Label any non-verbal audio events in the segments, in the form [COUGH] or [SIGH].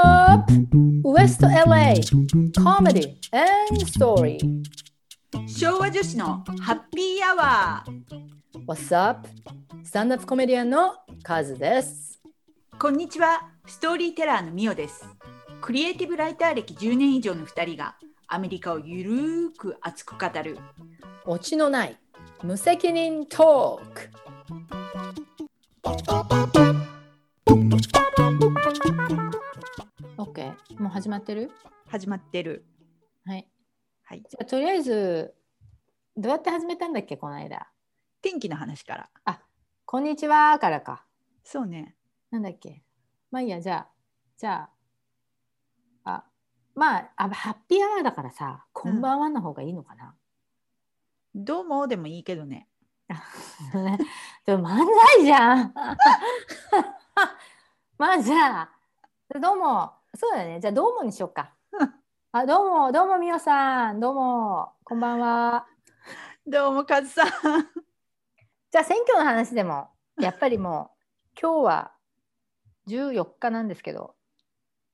up? West LA Comedy and Story. 昭和女子のハッピーアワー What's up? スタンダップコメディアンのカズです。こんにちは。ストーリーテラーのミオです。クリエイティブライター歴10年以上の2人がアメリカをゆるーく熱く語る。オチのない無責任トーク OK もう始まってる？始まってる。はい。はい。じゃあとりあえずどうやって始めたんだっけこの間？天気の話から。あこんにちはからか。そうね。なんだっけ？まあいいやじゃあじゃああまああハッピーアワーだからさこんばんはの方がいいのかな、どうもでもいいけどね。[LAUGHS] でも漫才じゃん。[LAUGHS] まあじゃあどうもそうだね。じゃあどうもにしようか。[LAUGHS] あどうもどうもみおさん。どうもこんばんは。どうもカズさん。じゃあ選挙の話でもやっぱりもう今日は14日なんですけど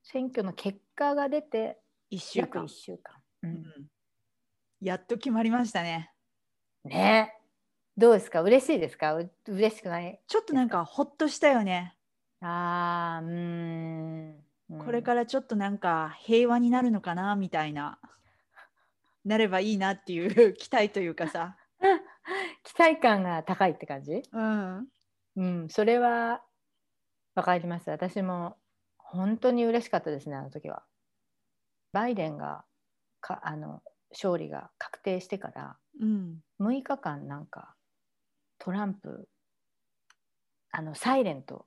選挙の結果が出て1週約間1週間、う、うん。んやっと決まりましたね。ね。どうですか？嬉しいですか？う嬉しくない？ちょっとなんかほっとしたよね。あーうーんうんこれからちょっとなんか平和になるのかなみたいな。なればいいなっていう期待というかさ、[LAUGHS] 期待感が高いって感じ？うん、うん。それはわかります。私も本当に嬉しかったですねあの時は。バイデンがかあの勝利が確定してからうん、6日間なんかトランプあのサイレント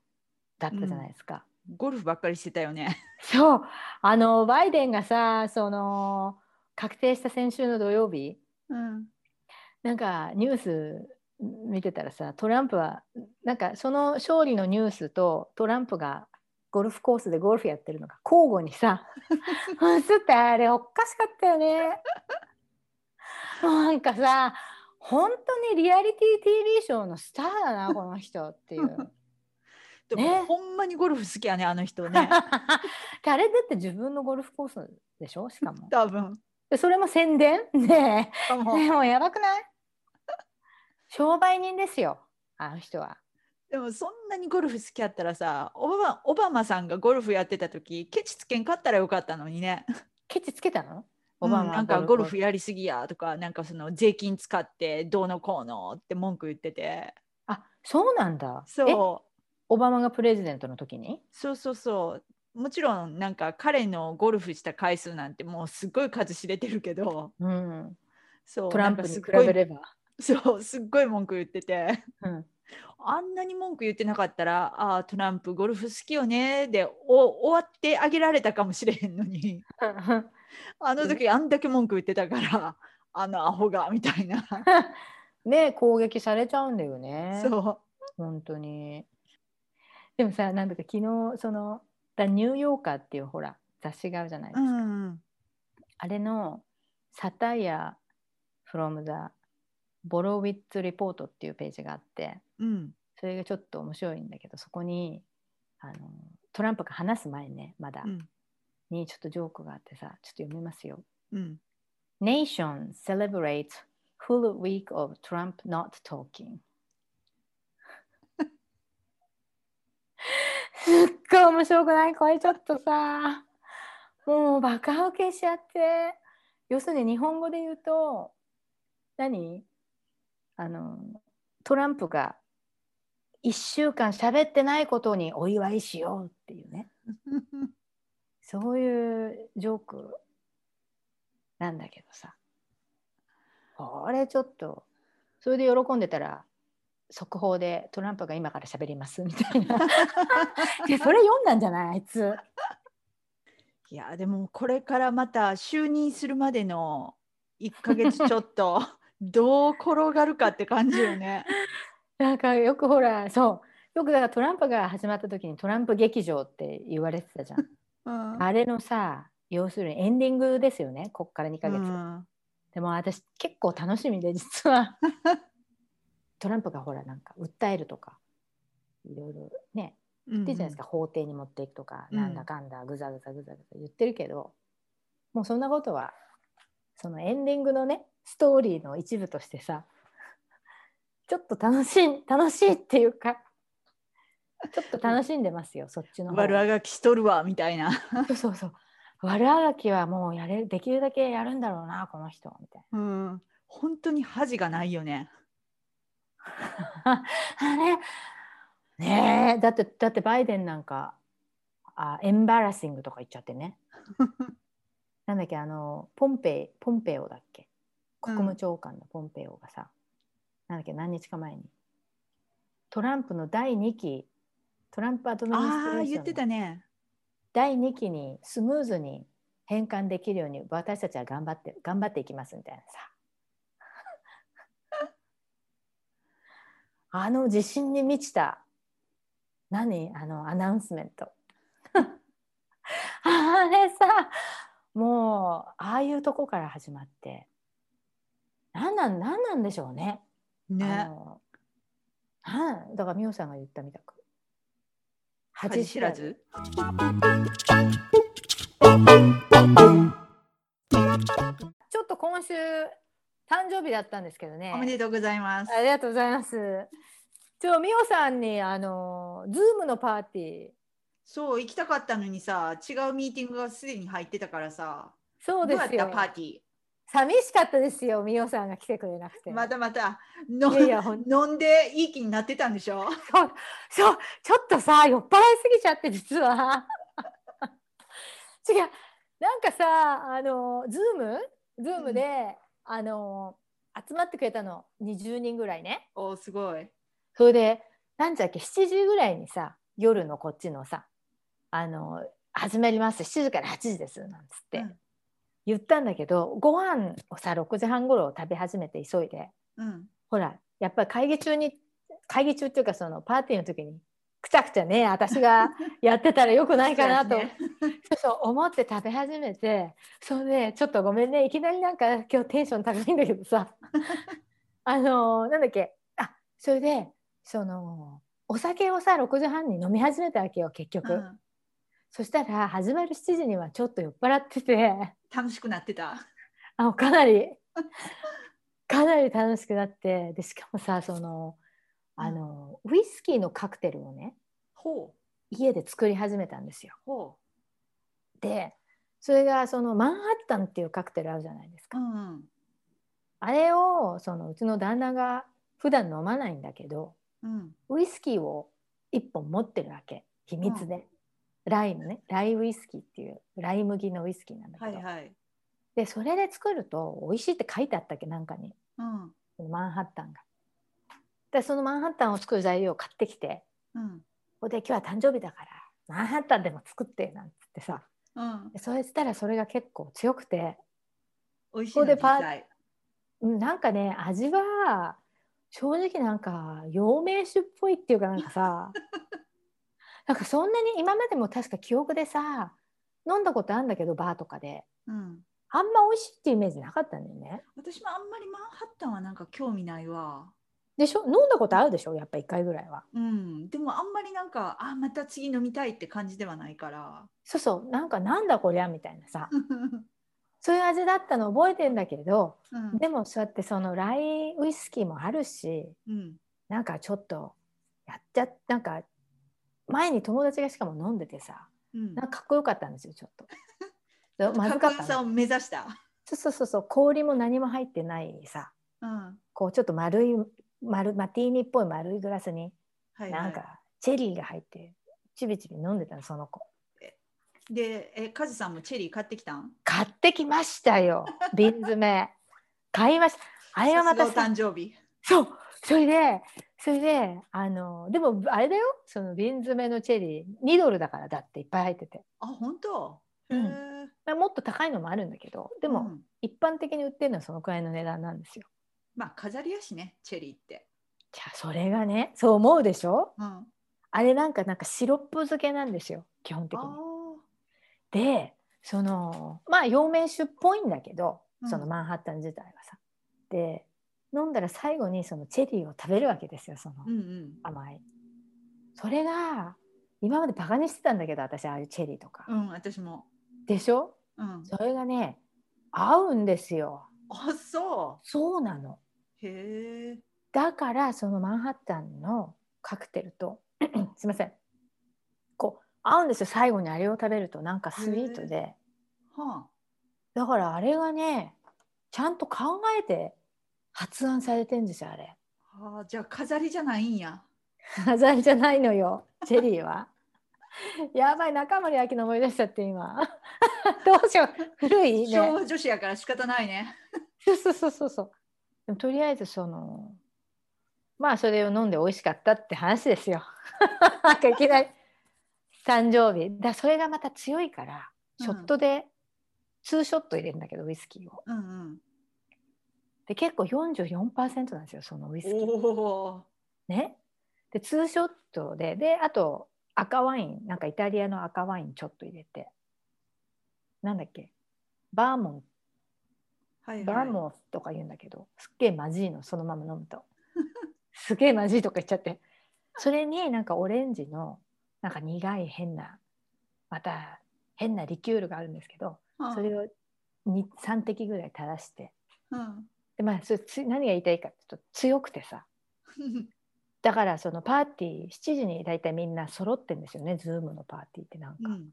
だったじゃないですか、ゴルフばっかりしてたよね。[LAUGHS] そうあのバイデンがさその確定した先週の土曜日うん、なんかニュース見てたらさトランプはなんかその勝利のニュースとトランプがゴルフコースでゴルフやってるのが交互にさ映ってあれおかしかったよね。なんかさ本当にリアリティ TV ショーのスターだなこの人っていう。でも、ね。ほんまにゴルフ好きやねあの人ね。で [LAUGHS] あれだって自分のゴルフコースでしょ？しかも。多分。でそれも宣伝？ねえ。[LAUGHS] でもやばくない？商売人ですよあの人は。でもそんなにゴルフ好きやったらさオバマオバマさんがゴルフやってた時ケチつけんかったらよかったのにね。ケチつけたの？うんオバマはなんかゴルフややりすぎやとかなんかその税金使ってどうのこうのって文句言ってて。あそうなんだ。えそうオバマがプレジデントの時に？そうそうそう。もちろんなんか彼のゴルフした回数なんてもうすごい数知れてるけど。うん。そうトランプに比べれば。そうすっごい文句言ってて。うん。あんなに文句言ってなかったらああトランプゴルフ好きよねでお終わってあげられたかもしれへんのに。[LAUGHS] あの時あんだけ文句言ってたからあのアホがみたいな。[LAUGHS] ね攻撃されちゃうんだよね。そう。本当に。でもさなんだか昨日その「The New Yorker」っていうほら雑誌があるじゃないですうか。ん。あれの「サタイヤ from the ボロウィッツ・リポート」っていうページがあってうん。それがちょっと面白いんだけどそこにあのトランプが話す前ねまだ、うん。にちょっとジョークがあってさちょっと読みますよ。うん、Nation celebrates full week of Trump not talking すっごい面白くない？これちょっとさ。もうバカウケしちゃって。要するに日本語で言うと何？あのトランプが1週間喋ってないことにお祝いしようっていうね。そういうジョークなんだけどさ。これちょっとそれで喜んでたら速報でトランプが今から喋りますみたいな。[LAUGHS] でそれ読んだんじゃないあいつ。いやでもこれからまた就任するまでの1ヶ月ちょっと [LAUGHS] どう転がるかって感じよね。なんかよくほらそう。よくだからトランプが始まった時にトランプ劇場って言われてたじゃん。うん。あれのさ要するにエンディングですよねこっから2ヶ月、うん。でも私結構楽しみで実は [LAUGHS] トランプがほらなんか訴えるとかいろいろね言ってるじゃないですか、法廷に持っていくとか、うんなんだかんだぐざぐざぐざぐざ言ってるけどもうそんなことはそのエンディングのねストーリーの一部としてさちょっと楽しい楽しいっていうかちょっと楽しんでますよそっちの方悪あがきしとるわみたいな。そうそうそう悪あがきはもうやれできるだけやるんだろうなこの人みたいうん。本当に恥がないよね。な [LAUGHS] あれ？ねえだってだってバイデンなんかあエンバラッシングとか言っちゃってね。[LAUGHS] なんだっけあのポンペイポンペオだっけ？国務長官のポンペオがさ、なんだっけ何日か前に。トランプの第2期トランプアドミニストああ言ってレーションのたね。第2期にスムーズに変換できるように私たちは頑張って頑張っていきますみたいなさあの自信に満ちた何？あのアナウンスメント [LAUGHS] あれさもうああいうとこから始まって何なん何なんでしょうね。あね。のなん？だから美桜さんが言ったみたく恥知らず？ちょっと今週誕生日だったんですけどね。おめでとうございます。ありがとうございます。ちょ美桜さんにあのズームのパーティー。そう行きたかったのにさ違うミーティングがすでに入ってたからさそうですよ。パーティ寂しかったですよ美桜さんが来てくれなくて。ーまたまた。のいや飲んでいい気になってたんでしょ？そうそうちょっとさ酔っ払いすぎちゃって実は。[LAUGHS] 違うなんかさあのズーム？ズームで、あの集まってくれたの20人ぐらいね。おすごい。それで何時だっけ7時ぐらいにさ夜のこっちのさあの始まります。7時から8時です。なんつって。うん。言ったんだけど、ご飯をさ6時半頃食べ始めて急いで。うん、ほらやっぱり会議中に会議中っていうかそのパーティーの時にくちゃくちゃね私がやってたらよくないかなと [LAUGHS] ね。そう思って食べ始めてそれでちょっとごめんねいきなりなんか今日テンション高いんだけどさ。[LAUGHS] あのなんだっけあそれでそのお酒をさ6時半に飲み始めたわけよ結局、うん。そしたら始まる7時にはちょっと酔っ払ってて。楽しくなってた。あかなりかなり楽しくなってでしかもさそのあの、ウイスキーのカクテルをねほう。家で作り始めたんですよ。ほでそれがそのマンハッタンっていうカクテルあるじゃないですう。か。うん。あれをそのうちの旦那が普段飲まないんだけどうん。ウイスキーを1本持ってるわけ。秘密で、ライムね。ライウイスキーっていうライ麦のウイスキーなんだけど、はいはい。でそれで作ると美味しいって書いてあったっけなんかに。うん。マンハッタンが。でそのマンハッタンを作る材料を買ってきてうんここで今日は誕生日だからマンハッタンでも作ってなんつってさうん。でそれしたらそれが結構強くて美味しいでパなんかね味は正直なんか陽明酒っぽいっていうかなんかさ [LAUGHS] なんかそんなに今までも確か記憶でさ飲んだことあるんだけどバーとかでうん。あんま美味しいっていうイメージなかったんだよね。私もあんまりマンハッタンはなんか興味ないわ。でしょ？飲んだことあるでしょ？やっぱ1回ぐらいは。うん。でもあんまりなんかあまた次飲みたいって感じではないから。そうそうなんかなんだこりゃみたいなさ [LAUGHS] そういう味だったの覚えてんだけどうんでもそうやってそのライウイスキーもあるしうん。なんかちょっとやっちゃなんか前に友達がしかも飲んでてさうんなんかかっこよかったんですよちょっと。[LAUGHS] でまずかった目指した。そうそうそうそう氷も何も入ってないさうん。こうちょっと丸い丸マティーニっぽい丸いグラスにはい、はい。なんかチェリーが入ってちびちび飲んでたのその子。で、え、カズさんもチェリー買ってきたん？買ってきましたよ [LAUGHS] 瓶詰め買いましたあれがまた誕生日。そうそれでそれであのでもあれだよその瓶詰めのチェリー2ドルだからだっていっぱい入ってて、あ、本当？へうんえ。まあ、もっと高いのもあるんだけどでも、うん一般的に売ってるのはそのくらいの値段なんですよまあ飾りやしね、チェリーって。じゃあそれがねそう思うでしょ？うん。あれなんかなんかシロップ漬けなんですよ基本的にあ。でそのまあ陽明酒っぽいんだけどうんそのマンハッタン自体はさ。で飲んだら最後にそのチェリーを食べるわけですよそのーうんうん。甘い。それが今までバカにしてたんだけど私ああいうチェリーとか、うん私もでしょ？うんそれがね合うんですよあそそうなのうへえだからそのマンハッタンのカクテルと [CLEARS THROAT] すいません。こう合うんですよ最後にあれを食べると。なんかスイートで。はだからあれがねちゃんと考えて発案されてんですよあれ。あはあじゃあ飾りじゃないんや。飾りじゃないのよチェリーは。[LAUGHS] やばい中森明菜思い出しちゃって今。[LAUGHS] どうしよう。古いね。昭和女子やから仕方ないね。そうそうそうそうそうでもとりあえずそのまあそれを飲んで美味しかったって話ですよ。なんかいきなり。誕生日。だそれがまた強いからうん。ショットで、ツーショット入れるんだけどウイスキーを。うんうん。で結構44%なんですよそのウイスキー。ね。でツーショットで。であと赤ワイン。なんかイタリアの赤ワインちょっと入れて。なんだっけ。バーモンはい vermouth とか言うんだけどすっげえまじいのそのまま飲むと。[LAUGHS] すげえまじいとか言っちゃって。それになんかオレンジのなんか苦い変なまた変なリキュールがあるんですけどはあそれを3滴ぐらい垂らして。うん。でまあそれつ何が言いたいかっていうと強くてさ。[LAUGHS] だからそのパーティー7時に大体みんな揃ってんですよねズームのパーティーってなんか、うん。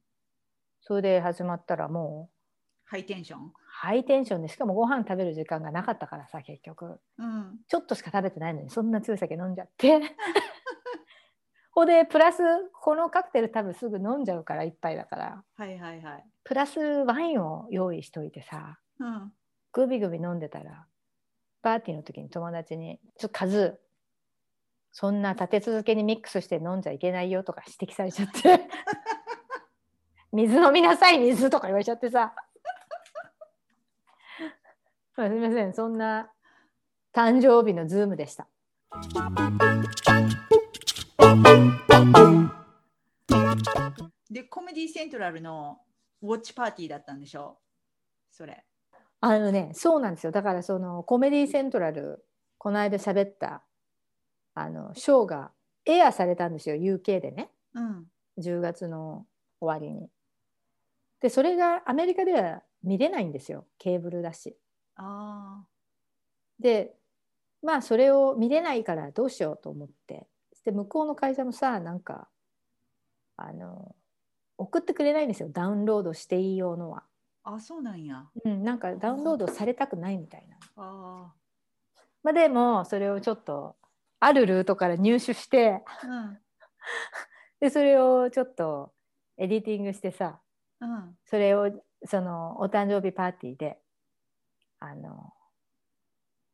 それで始まったらもうハイテンション？ハイテンションでしかもご飯食べる時間がなかったからさ結局。うん。ちょっとしか食べてないのにそんな強い酒飲んじゃって。[LAUGHS] ほでプラスこのカクテル多分すぐ飲んじゃうから一杯だから。はいはいはい。プラスワインを用意しといてさうん。グビグビ飲んでたらパーティーの時に友達に「ちょっとカズそんな立て続けにミックスして飲んじゃいけないよ」とか指摘されちゃって「[LAUGHS] 水飲みなさい水」とか言われちゃってさ。まあすみません。そんな誕生日のズームでした。でコメディセントラルのウォッチパーティーだったんでしょ？それ。あのねそうなんですよ。だからそのコメディセントラルこの間喋ったあのショーがエアされたんですよ。UK でね。うん。10月の終わりに。でそれがアメリカでは見れないんですよ。ケーブルだし。あでまあそれを見れないからどうしようと思って。で向こうの会社もさなんかあの送ってくれないんですよ。ダウンロードしていい用のは。ああそうなんや。うん、なんかダウンロードされたくないみたいな。あまあ、でもそれをちょっとあるルートから入手してあうん。でそれをちょっとエディティングしてさうん。それをそのお誕生日パーティーであの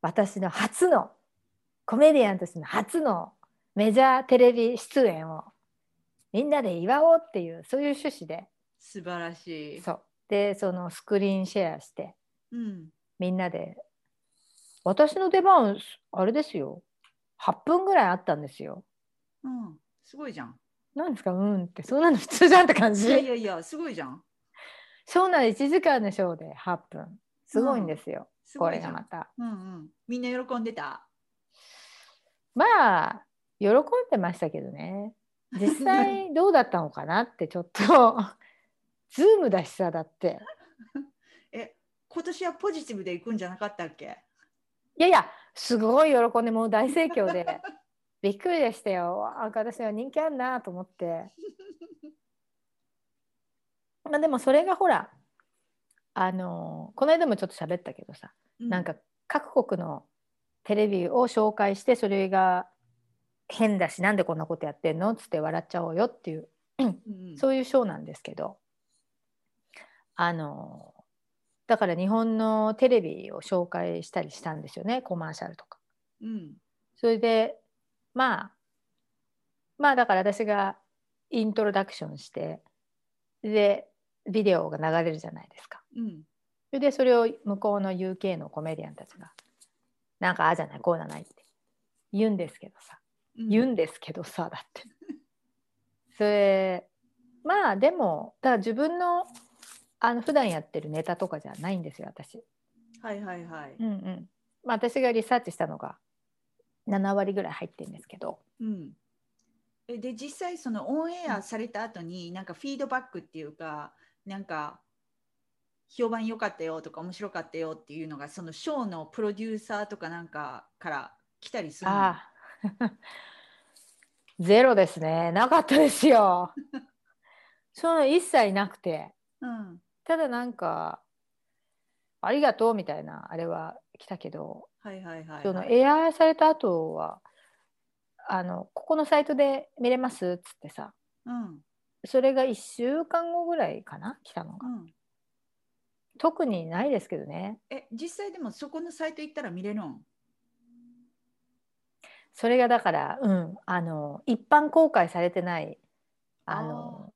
私の初のコメディアンとしての初のメジャーテレビ出演をみんなで祝おうっていうそういう趣旨で。素晴らしい。そう。でそのスクリーンシェアしてうん。みんなで私の出番あれですよ。8分ぐらいあったんですよ。うん。すごいじゃん。なんですか？うんって。そんなの普通じゃんって感じ。いやいやいやすごいじゃん。そうなんです。1時間のショーで8分すごいんですよ、これすごいじゃん。がまた。うんうん。みんな喜んでた？まあ喜んでましたけどね。[LAUGHS] 実際どうだったのかなってちょっと。[LAUGHS] ズームだしさだって。[LAUGHS] え今年はポジティブでいくんじゃなかったっけ？いやいやすごい喜んでもう大盛況で。びっくりでしたよ。私は人気あるなと思って。まあでもそれがほらあのこの間もちょっと喋ったけどさ、なんか各国のテレビを紹介してそれが変だしなんでこんなことやってんのっつって笑っちゃおうよっていううんうんそういうショーなんですけどあのだから日本のテレビを紹介したりしたんですよねコマーシャルとか。うんそれでまあまあだから私がイントロダクションしてでビデオが流れるじゃないですか。うん。それでそれを向こうの UK のコメディアンたちがなんかああじゃないこうじゃないって言うんですけどさ。うん。言うんですけどさだって。[LAUGHS] それまあでもだから自分のあの普段やってるネタとかじゃないんですよ私。はいはいはい。うんうん。まあ、私がリサーチしたのが7割ぐらい入ってるんですけど。うん。えで実際そのオンエアされた後になんかフィードバックっていうかなんか評判良かったよとか面白かったよっていうのがそのショーのプロデューサーとかなんかから来たりするの？ああ。[LAUGHS] ゼロですね。なかったですよ。[LAUGHS] その一切なくて。うん。ただなんかありがとうみたいなあれは来たけどはいはいはい、はい、そのエアーされた後はあのここのサイトで見れますっつってさ。うん。それが1週間後ぐらいかな？来たのが。うん特にないですけどね。え実際でもそこのサイト行ったら見れるん？それがだからうんあの一般公開されてないあの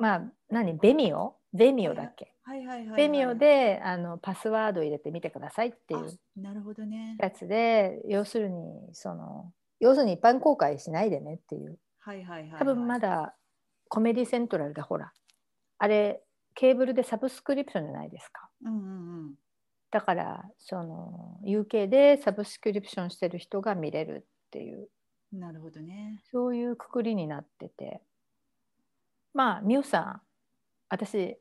まあ何ベミオベミオだっけ？はいはいはい、はい、ベミオであのパスワード入れてみてくださいっていうあなるほどね。やつで要するにその要するに一般公開しないでねっていう。はいはいはいはい。多分まだコメディセントラルがほら。あれケーブルでサブスクリプションじゃないですか。うんうんうん。だからその UK でサブスクリプションしてる人が見れるっていう。なるほどね。そういうくくりになってて。まあミュウさん私じ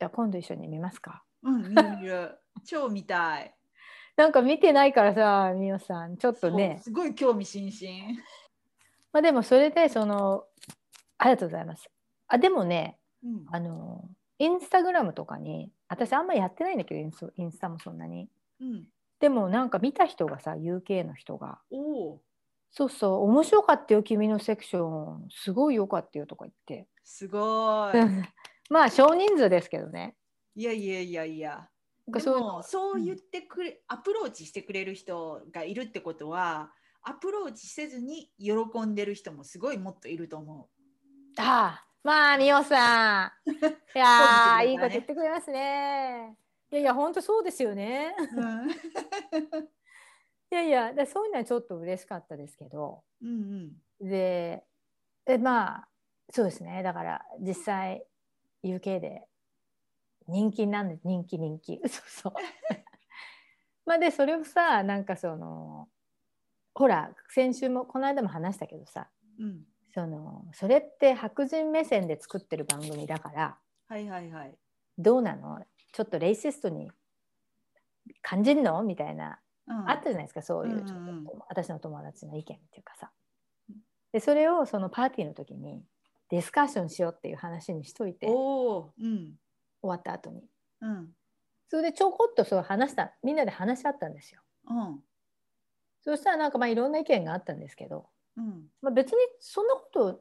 ゃあ今度一緒に見ますか。うん見る見る超見たい。なんか見てないからさミュウさん。ちょっとね。すごい興味津々。まあでもそれでそのありがとうございます。あでもねうん。あのインスタグラムとかに私あんまやってないんだけどインスインスタもそんなに。うん。でもなんか見た人がさ UK の人が。おお。そうそう面白かったよ君のセクションすごい良かったよとか言って。すごい。[LAUGHS] まあ少人数ですけどね。いやいやいやいや。でもそう言ってくれ、アプローチしてくれる人がいるってことはアプローチせずに喜んでる人もすごいもっといると思ああまあみおさん。いや [LAUGHS] ね。いいこと言ってくれますね。いやいや本当そうですよね。う。うん。[LAUGHS] いやいやだそういうのはちょっと嬉しかったですけど。うんでえまあそうですね。だから実際 UK で人気なんで人気人気。[LAUGHS] そうそう。まあでそれをさなんかそのほら先週もこの間も話したけどさ。うんうんそのそれって白人目線で作ってる番組だからはいはいはい。どうなの？ちょっとレイシストに感じんの？みたいなうん。あったじゃないですかそういうちょっと、うん。うんうん私の友達の意見っていうかさ。うんでそれをそのパーティーの時にディスカッションしようっていう話にしといてうん。わった後に。うん。それでちょこっとそう話したみんなで話し合ったんですよ。うん。そしたらなんかまあいろんな意見があったんですけど、うん。まあ、別にそんなこと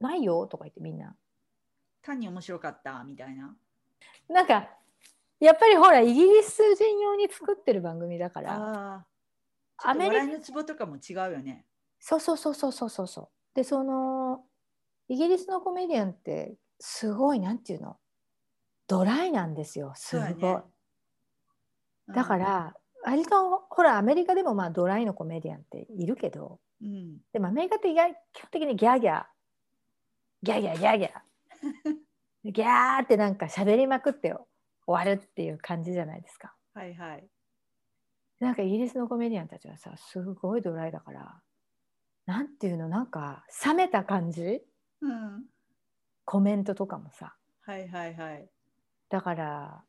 ないよとか言ってみんな。単に面白かったみたいな。なんかやっぱりほらイギリス人用に作ってる番組だから。アメリカのツボとかも違うよね。そうそうそうそうそうそう。そうでそのイギリスのコメディアンってすごいなんていうの？ドライなんですよ。すごい、そうやね。だから割とほらアメリカでもまあドライのコメディアンっているけどうん。でもアメリカって意外基本的にギャーギャーギャーギャーギャーギャー。[LAUGHS] ギャーってなんか喋りまくって終わるっていう感じじゃないですか。はいはい。なんかイギリスのコメディアンたちはさすごいドライだからなんていうのなんか冷めた感じ？うん。コメントとかもさ。はいはいはい。だから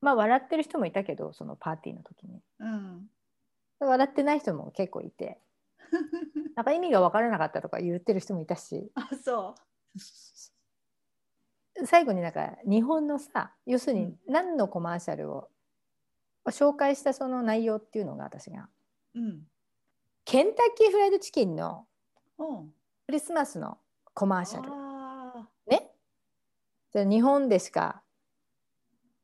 まあ笑ってる人もいたけどそのパーティーの時に。うん。笑ってない人も結構いて。[LAUGHS] なんか意味が分からなかったとか言ってる人もいたし。あそ最後になんか日本のさ要するに何のコマーシャルを紹介したその内容っていうのが私が。ううん。ケンタッキーフライドチキンのうん。クリスマスのコマーシャル。あね。日本でしか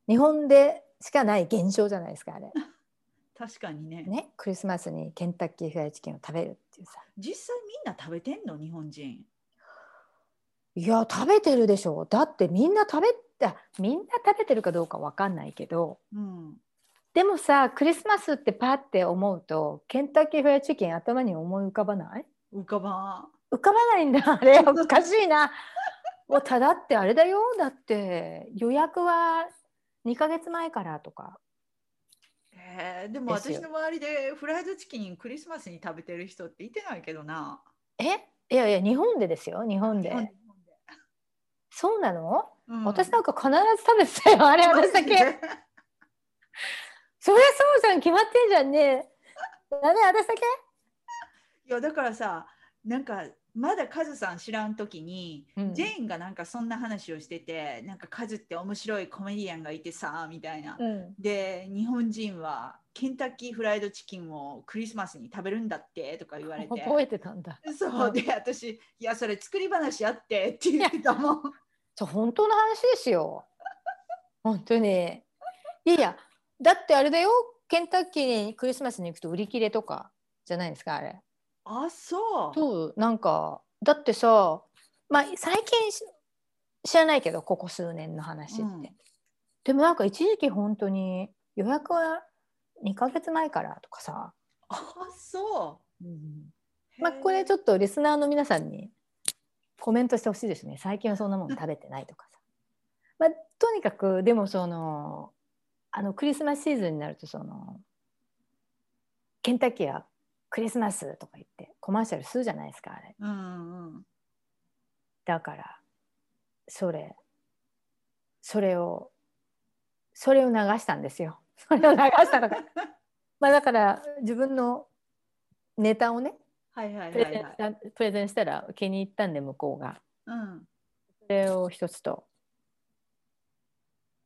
日本でしかない現象じゃないですかあれ。ー [LAUGHS] 確かにね。ねクリスマスにケンタッキーフライドチキンを食べるっていうさ。実際みんな食べてんの？日本人。いや食べてるでしょ。だってみんな食べたみんな食べてるかどうかわかんないけど。うん。でもさクリスマスってパって思うとケンタッキーフライドチキン頭に思い浮かばない？浮かば浮かばないんだ。[LAUGHS] あれおかしいな。もうただってあれだよ。だって予約は2ヶ月前からとか。んえー、でも私の周りでフライドチキンクリスマスに食べてる人っていてないけどな。え？いやいや日本でですよ日本で。そうなの、うん。私なんか必ず食べてたよあれ私だけ。[LAUGHS] そりゃそうじゃん決まってんじゃんね。ダメ私だけ？いやだからさなんかまだカズさん知らん時に、うん。ジェーンがなんかそんな話をしててなんかカズって面白いコメディアンがいてさみたいな、うん。で日本人はケンタッキーフライドチキンをクリスマスに食べるんだってとか言われて。覚えてたんだ。そう。で私いやそれ作り話あってって言ってたもん。そう本当の話ですよ。本当に。いやいやだってあれだよ。ケンタッキーにクリスマスに行くと売り切れとかじゃないですかあれあそう。そうなんかだってさまあ最近し知らないけどここ数年の話って、うん。でもなんか一時期本当に予約は2ヶ月前からとかさ、あそう。まあこれちょっょっとリスナーの皆さんにコメントしてほしいですね。最近はそんなもの [LAUGHS] 食べてないとかさ、まあ、とにかくでもそのあのクリスマスシーズンになるとそのケンタッキーはクリスマスとか言ってコマーシャルするじゃないですかあれ。うんうんだからそれそれをそれを流したんですよ。[LAUGHS] それを流したのが。[LAUGHS] まあだから自分のネタをねはいはいプレゼンしたプレゼンしたら気に入ったんで向こうが。うん。それを一つと。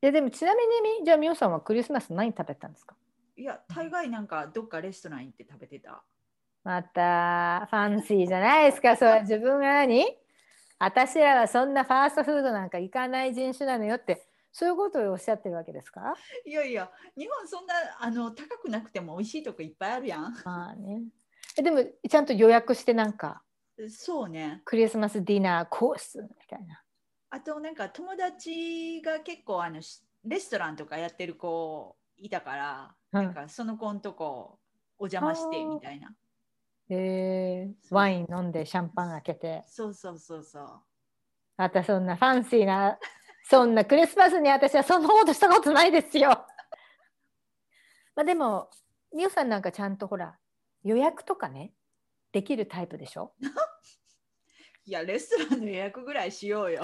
ででもちなみにじゃあみおさんはクリスマス何食べたんですか？いや大概なんかどっかレストラン行って食べてたまたファンシーじゃないですか。それは自分が何？私らはそんなファーストフードなんか行かない人種なのよってそういうことをおっしゃってるわけですか？いやいや日本そんなあの高くなくても美味しいとこいっぱいあるやん。まあね。えでもちゃんと予約してなんかそうね。クリスマスディナーコースみたいな。あとなんか友達が結構あのしレストランとかやってる子いたから、うん。なんかその子のとこお邪魔してみたいなえー、ワイン飲んでシャンパン開けて。そうそうそうそう。またそんなファンシーな [LAUGHS] そんなクリスマスに私はそんなことしたことないですよ。[LAUGHS] まあでもみおさんなんかちゃんとほら予約とかねできるタイプでしょ？[LAUGHS] いやレストランの予約ぐらいしようよ。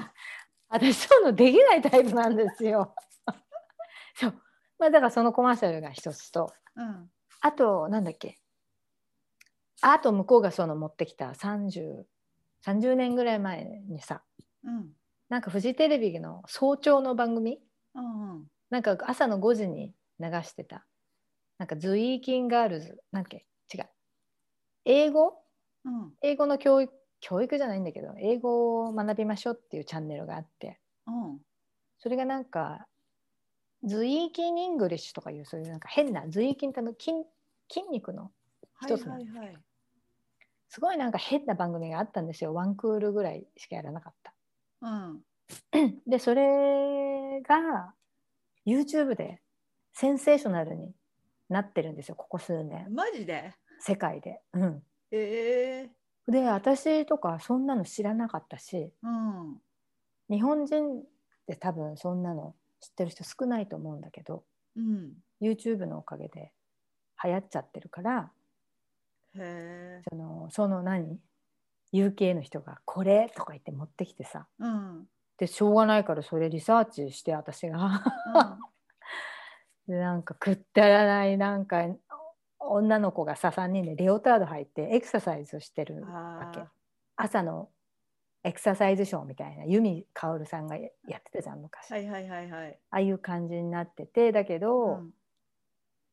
私そういうのできないタイプなんですよ。そう。まあだからそのコマーシャルが一つとうん。あとなんだっけ？あと向こうがその持ってきた30 30年ぐらい前にさうん。なんかフジテレビの早朝の番組？うんうん。なんか朝の5時に流してた。なんかズイーキンガールズなんけ違う。英語？うん。英語の教育教育じゃないんだけど英語を学びましょうっていうチャンネルがあって。うん。それがなんかズイーキン English とかいうそういうなんか変なズイーキンってあの筋筋肉のはい一つのはいはいすごいなんか変な番組があったんですよ。ワンクールぐらいしかやらなかった。うん。[CLEARS THROAT] でそれが YouTube でセンセーショナルになってるんですよ。ここ数年。マジで？世界で。うん、ええ。で私とかそんなの知らなかったしうん。日本人って多分そんなの知ってる人少ないと思うんだけどうん。YouTube のおかげで流行っちゃってるからそのその何？UK の人が「これ」とか言って持ってきてさ。うん。でしょうがないからそれリサーチして私が。[LAUGHS] でなんかくったらないなんか女の子がさ3人でレオタード履いてエクササイズをしてるわけ。あ朝のエクササイズショーみたいな由美かおるさんがややってたじゃん昔、ーはいはいはいはい。ああいう感じになっててだけど、うん。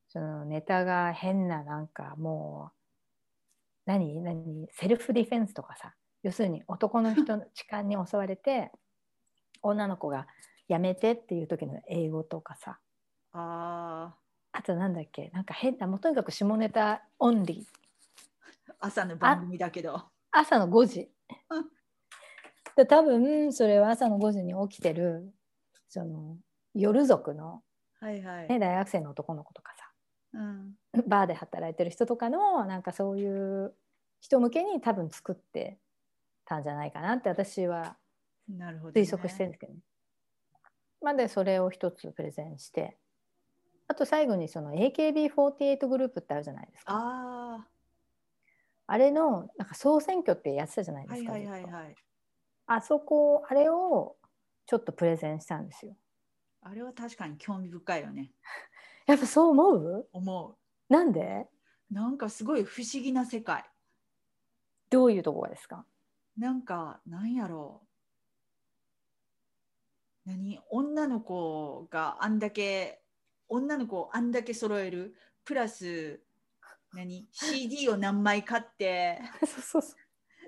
そのネタが変ななんかもう何何セルフディフェンスとかさ要するに男の人の [LAUGHS] 痴漢に襲われて女の子がやめてっていう時の英語とかさ。ああとなんだっけなんか変なもうとにかく下ネタオンリー。ー朝の番組だけど。朝の5時。うん。で多分それは朝の5時に起きてるその夜族の、はいはい、ね、大学生の男の子とかさうん。バーで働いてる人とかのなんかそういう人向けに多分作ってたんじゃないかなって私は推測してるんですけど、ね、まあでそれを一つプレゼンして。あと最後にその AKB48 グループってあるじゃないですか。ああれのなんか総選挙ってやってたじゃないですか、はいはいはいはい。あそこあれをちょっとプレゼンしたんですよ。あれは確かに興味深いよね。やっぱそう思う？思なんで？う。なんかすごい不思議な世界。どういうところですか？なんか、なんやろう。何？女の子があんだけ、女の子をあんだけ揃える？プラス、何 ?CD を何枚買って、[LAUGHS] そうそうそ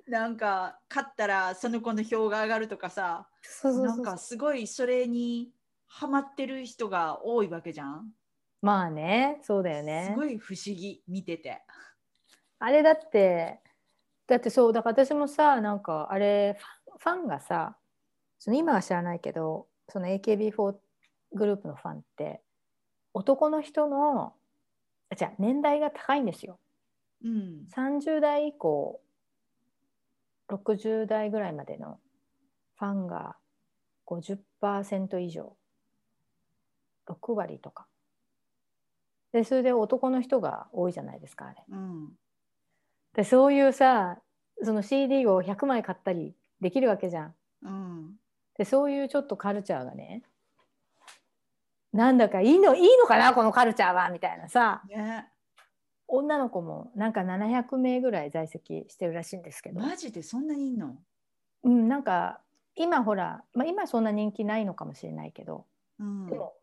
うなんか買ったらその子の票が上がるとかさ。そうそうそうなんかすごいそれにハマってる人が多いわけじゃん。まあねそうだよねすごい不思議見てて。あれだってだってそうだから私もさなんかあれファンがさその今は知らないけどその AKB4 グループのファンって男の人のあじゃ年代が高いんですようん。30代以降60代ぐらいまでのファンが50%以上6割とかでそれで男の人が多いじゃないですかあれうん。でそういうさその CD を100枚買ったりできるわけじゃんうん。でそういうちょっとカルチャーがねなんだかいいのいいのかなこのカルチャーはみたいなさね。女の子もなんか700名ぐらい在籍してるらしいんですけど、マジでそんなにいんの？うん、なんか今ほら、まあ、今そんな人気ないのかもしれないけど、うん。でも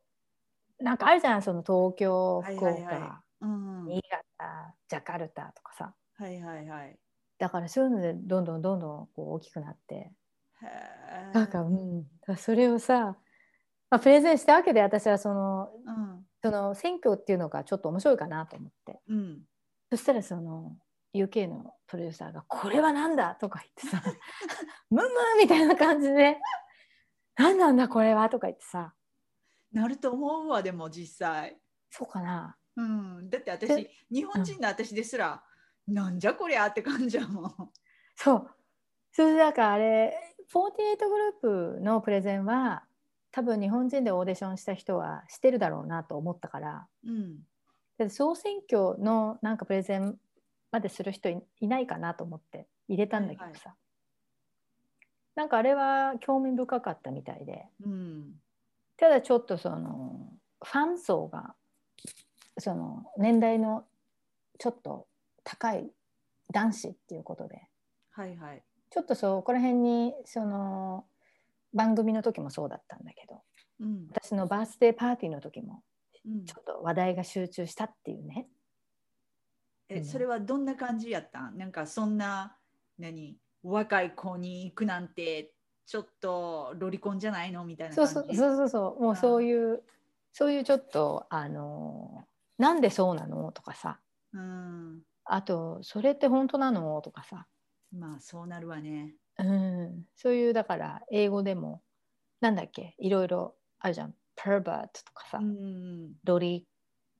なんかあるじゃんその東京はい福岡、はいはい。うん。はい新潟ジャカルタとかさはいはい。だからそういうのでどんどんどんどんこう大きくなって。なんか、うん、それをさ、まあ、プレゼンしたわけで私はそのうん。その選挙っていうのがちょっと面白いかなと思ってうん。そしたらその UK のプロデューサーが「これは何だ?」とか言ってさ「[LAUGHS] ムム!」みたいな感じで「何なんだこれは?」とか言ってさなると思うわ、でも実際。そうかなうん。だって私で、日本人の私ですら、なんじゃこりゃって感じやもん。そうそれでだからあれ48グループのプレゼンは多分日本人でオーディションした人は知ってるだろうなと思ったからうん。で総選挙のなんかプレゼンまでする人いいないかなと思って入れたんだけどさ、なんかあれは興味深かったみたいでうん。ただちょっとそのファン層がその年代のちょっと高い男子っていうことではいはい。ちょっとそこら辺にその番組の時もそうだったんだけどうん。私のバースデーパーティーの時もうん。ちょっと話題が集中したっていうね。え、うん。それはどんな感じやったん？なんかそんな、何？若い子に行くなんて、ちょっとロリコンじゃないの？みたいなそう感じ？そうそうそうそうもうそういうそういうちょっとあのなんでそうなの？とかさ。うん。あとそれって本当なの？とかさ、まあそうなるわね。うん、そういうだから英語でもなんだっけ？いろいろあるじゃん。Pervert とかさ、うん。ロリ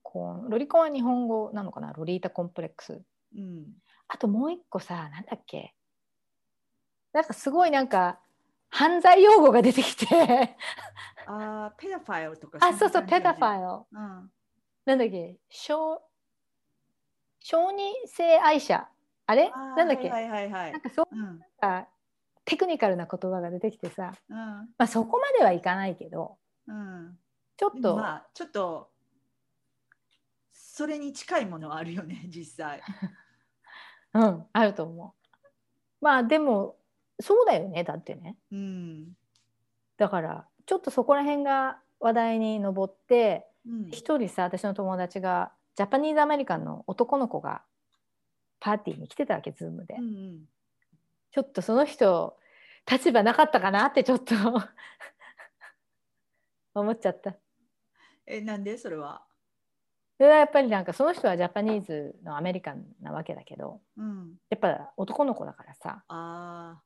コン。ロリコンは日本語なのかな？ロリータコンプレックス。うん。あともう一個さなんだっけ？なんかすごいなんか犯罪用語が出てきてああ、ペダファイルとかあそうそうペダフイァイルル。うん。なんだっけ？小小児性愛者あれ？なんだっけ、はいはいはいはいなん。かそううん。なんかテクニカルな言葉が出てきてさ、うん。まあ、そこまではいかないけどうん。ちょっと、まあちょっとそれに近いものはあるよね実際。[LAUGHS] うんあると思うまあでもそうだよねだってねうん。だからちょっとそこら辺が話題に上ってうん。一人さ私の友達が Japanese American の男の子がパーティーに来てたわけズームで、うんうん。ちょっとその人立場なかったかなってちょっと [LAUGHS] 思っちゃったえなんで？それは。それはやっぱりなんかその人はジャパニーズのアメリカンなわけだけどうん。やっぱ男の子だからさあ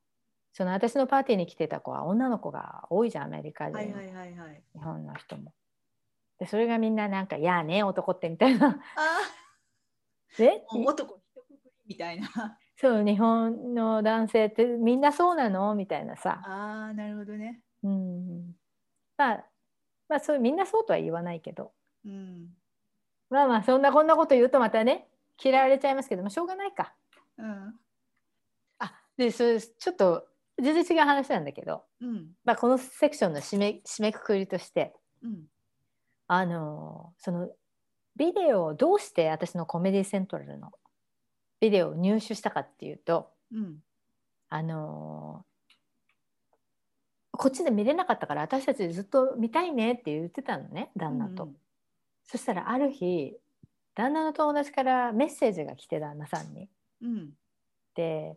その私のパーティーに来てた子は女の子が多いじゃんアメリカあ。人、はいはいはいはい。日本の人も。でそれがみんななんか「いやね男って」みたいなあであ。[LAUGHS] もう男みたいな。そう日本の男性ってみんなそうなの？みたいなさ、ああなるほどね。うん、まあまあそうみんなそうとは言わないけどうん。まあまあそんなこんなこと言うとまたね嫌われちゃいますけどもしょうがないか。ううんあでそれちょっと全然違う話なんだけど、うん。まあ、このセクションの締め締めくくりとして。うん。あのそのビデオをどうして私のコメディセントラルのビデオを入手したかっていうとうん。あのこっちで見れなかったから私たちずっと見たいねって言ってたのね旦那と。そしたらある日旦那の友達からメッセージが来て旦那さんに。うん。でお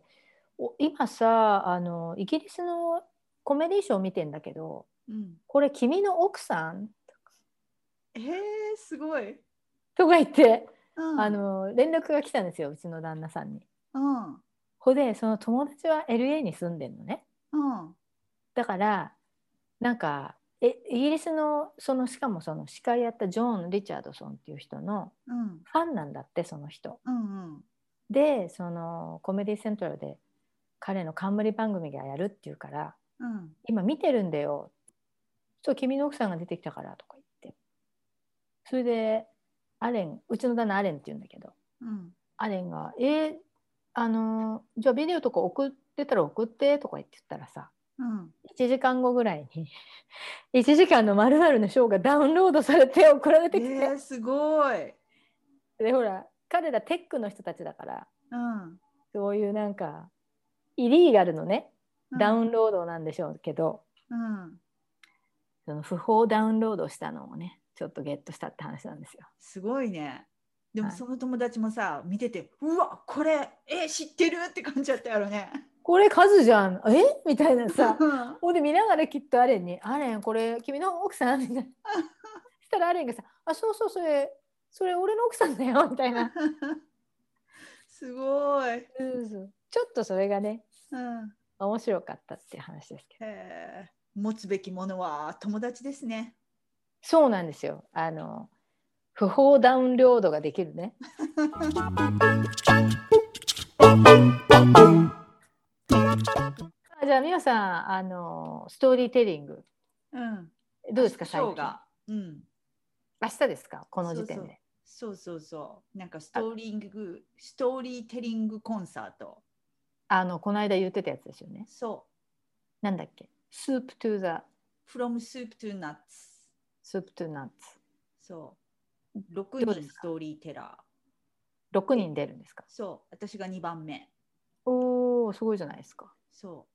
今さあのイギリスのコメディショー見てんだけどうん。これ君の奥さん？えー、すごい、とか言って、うん、あの連絡が来たんですようちの旦那さんに。うん。ほでその友達は LA に住んでんのね。うん。だからなんかえイギリスのそのしかもその司会やったジョン・リチャードソンっていう人のうん。ファンなんだってその人。うんうん。でそのコメディセントラルで彼の冠番組がやるっていうからうん。今見てるんだよ。そう君の奥さんが出てきたからとか言って。それでアレンうちの旦那アレンって言うんだけどうん。アレンが「えーあのじゃあビデオとか送ってたら送って」とか言って言ったらさうん。1時間後ぐらいに [LAUGHS] 1時間のまるのショーがダウンロードされて送られてきて、えー、すごい、でほら彼らテックの人たちだからうん、そういうなんかイリーガルのねダウン、ンロードなんでしょうけど、うん、その不法ダウンロードしたのをねちょっとゲットしたって話なんですよ。すごいね。でもはい。その友達もさ見ててうわこれえ知ってるって感じだったやろね。これ数じゃん。え？みたいなさ。うん。ほんで見ながらきっとアレンに「アレンこれ君の奥さん?」みたいな。そ [LAUGHS] したらアレンがさ「あそうそうそれそれ俺の奥さんだよ」みたいな。[LAUGHS] すごい、そうそう。ちょっとそれがねうん、面白かったっていう話ですけど。持つべきものは友達ですね。そうなんですよ。あの不法ダウンロードができるね。[LAUGHS] あじゃあみおさんあのストーリーテリング。うん。どうですかシ最近が。うん。明日ですか？この時点で。そうそう。そうなんかストーリングストーリーテリングコンサートあのこの間言ってたやつですよね。そなんだっけ？ Soup to theう From Soup to Nuts Soup to Nuts。そう。どう6ですか人ストーリーテラー。6人出るんですか？そう。私が2番目。おおすごいじゃないですか。そ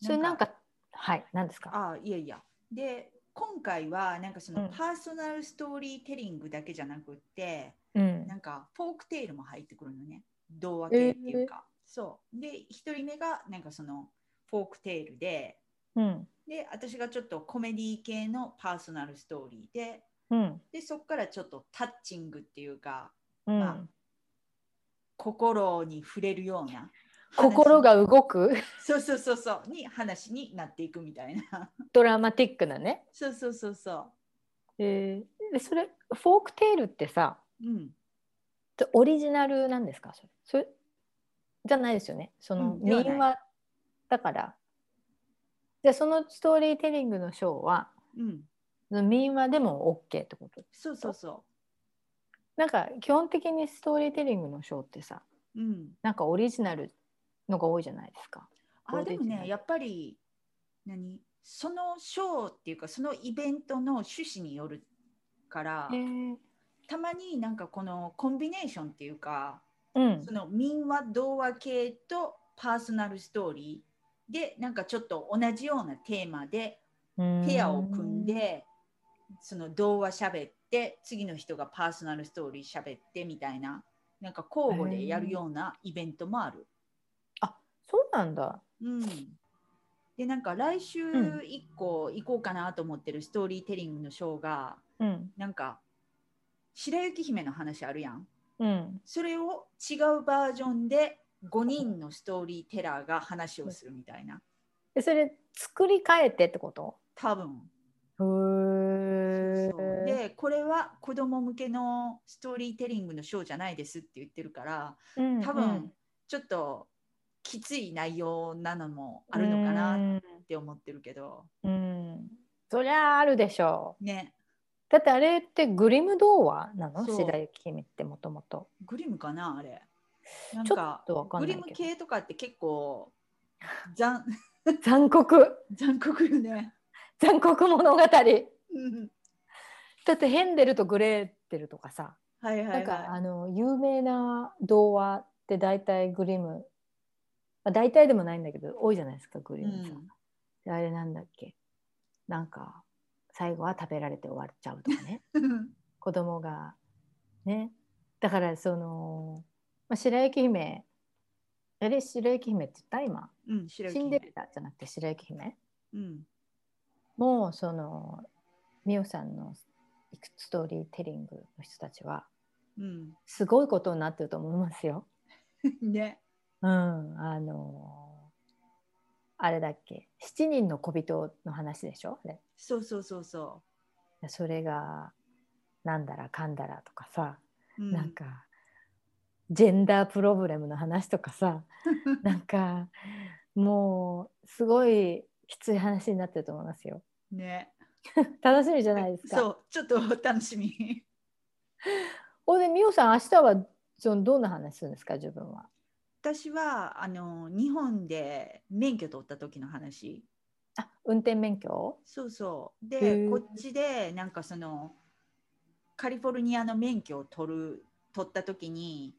う。それなんかはい何ですか？あいやいや。で今回はなんかそのうん。 personal storytelling だけじゃなくって、うん。なんか folktale も入ってくるのね。童話系っていうか、そう。で1人目がなんかそのフォークテールでうん。で私がちょっとコメディ系のパーソナルストーリーでうん。でそこからちょっとタッチングっていうかうん、まあ心に触れるような心が動く？そうそうそうそう。に話になっていくみたいな。ドラマティックなね。そうそうそうそえー、でそれフォークテールってさううんオリジナルなんですか？それじゃないですよね。その民話だから、じゃあそのストーリーテリングのショーはうん。民話でも OK ってことそうそうそなんか基本的にストーリーテリングのショーってさううん。なんかオリジナルのが多いじゃないですか。あでもねやっぱり何？そのショーっていうかそのイベントの趣旨によるからへー。たまになんかこのコンビネーションっていうかうんその民話童話系とパーソナルストーリーでなんかちょっと同じようなテーマでペアを組んでその童話喋って次の人がパーソナルストーリー喋ってみたいななんか交互でやるようなイベントもある。そうなんだ。うん、でなんか来週うん1個行こうかなと思ってるストーリーテリングのショーがうんなんか白雪姫の話あるやん。うん。それを違うバージョンで5人のストーリーテラーが話をするみたいな。でそれ作り変えてってこと？多分。へそうでこれは子供向けのストーリーテリングのショーじゃないですって言ってるからえ多分ちょっときつい内容なのもあるのかなっなて思ってるけど。うん、そりゃあるでしょう。ねだってあれってグリム童話なの？白雪姫ってもともと。グリムかなあれ。ちょなんかっとわかんグリムないけど。系とかって結構 [LAUGHS] 残残酷。残酷よね。残酷物語。だうん。ってヘンデルとグレーテルとかさ。はいはいなんかはあの有名な童話って大体グリム。まあ大体でもないんだけど多いじゃないですかグい。リムさん、であれなんだっけ。なんか最後は食べられて終わっちゃうとかね。[LAUGHS] うん。子供がね。だからその、まあ、白雪姫。あれ白雪姫って言った今？うん、シンデレラじゃなくて白雪姫？うん、もうそのミオさんのストーリーテリングの人たちはうん。すごいことになってると思いますよ。[LAUGHS] ね。うん、あのあれだっけ？7人の小人の話でしょ？あれそうそうそうそそれがなんだらかんだらとかさ、う。うなんかジェンダープロブレムの話とかさ [LAUGHS] なんかもうすごいきつい話になってると思いますよ。ね。楽しみじゃないですか。そう、ちょっと楽しみ。[LAUGHS] ほいでみおさん明日はそのどんな話するんですか自分は？私はあの日本で免許取った時の話。あ運転免許？そうそう。へで、ーこっちでなんかそのカリフォルニアの免許を取る取った時に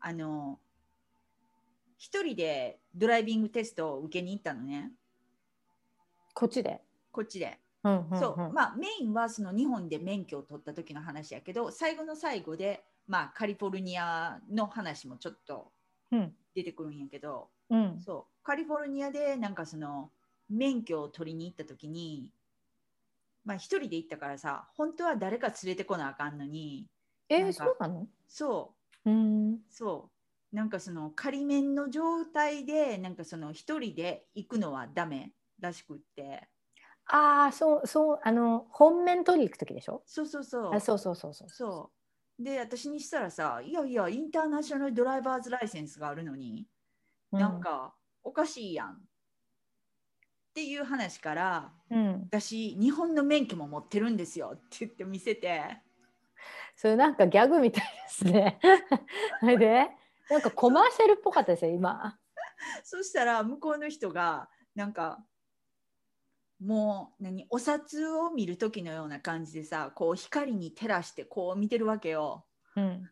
あの一人でドライビングテストを受けに行ったのね。こっちで？こっちで。うんうんうんそう、まあメインはその日本で免許を取った時の話やけど、最後の最後でまあカリフォルニアの話もちょっとうん出てくるんやけど、うんそうカリフォルニアでなんかその免許を取りに行った時にまあ一人で行ったからさ本当は誰か連れてこなあかんのにえー、そうなの？そう。うん。そう。なんかその仮免の状態でなんかその一人で行くのはダメらしくって。ああそうそうあの本面取り行く時でしょ？そうそうそう。あそうそうそうそう。そう。で私にしたらさいやいやインターナショナルドライバーズライセンスがあるのに、うなんかおかしいやん。っていう話からうん、私日本の免許も持ってるんですよって言って見せてそれなんかギャグみたいですね。[LAUGHS] それでなんかコマーシャルっぽかったですよ今。そしたら向こうの人がなんかもう何お札を見る時のような感じでさこう光に照らしてこう見てるわけよ。うん、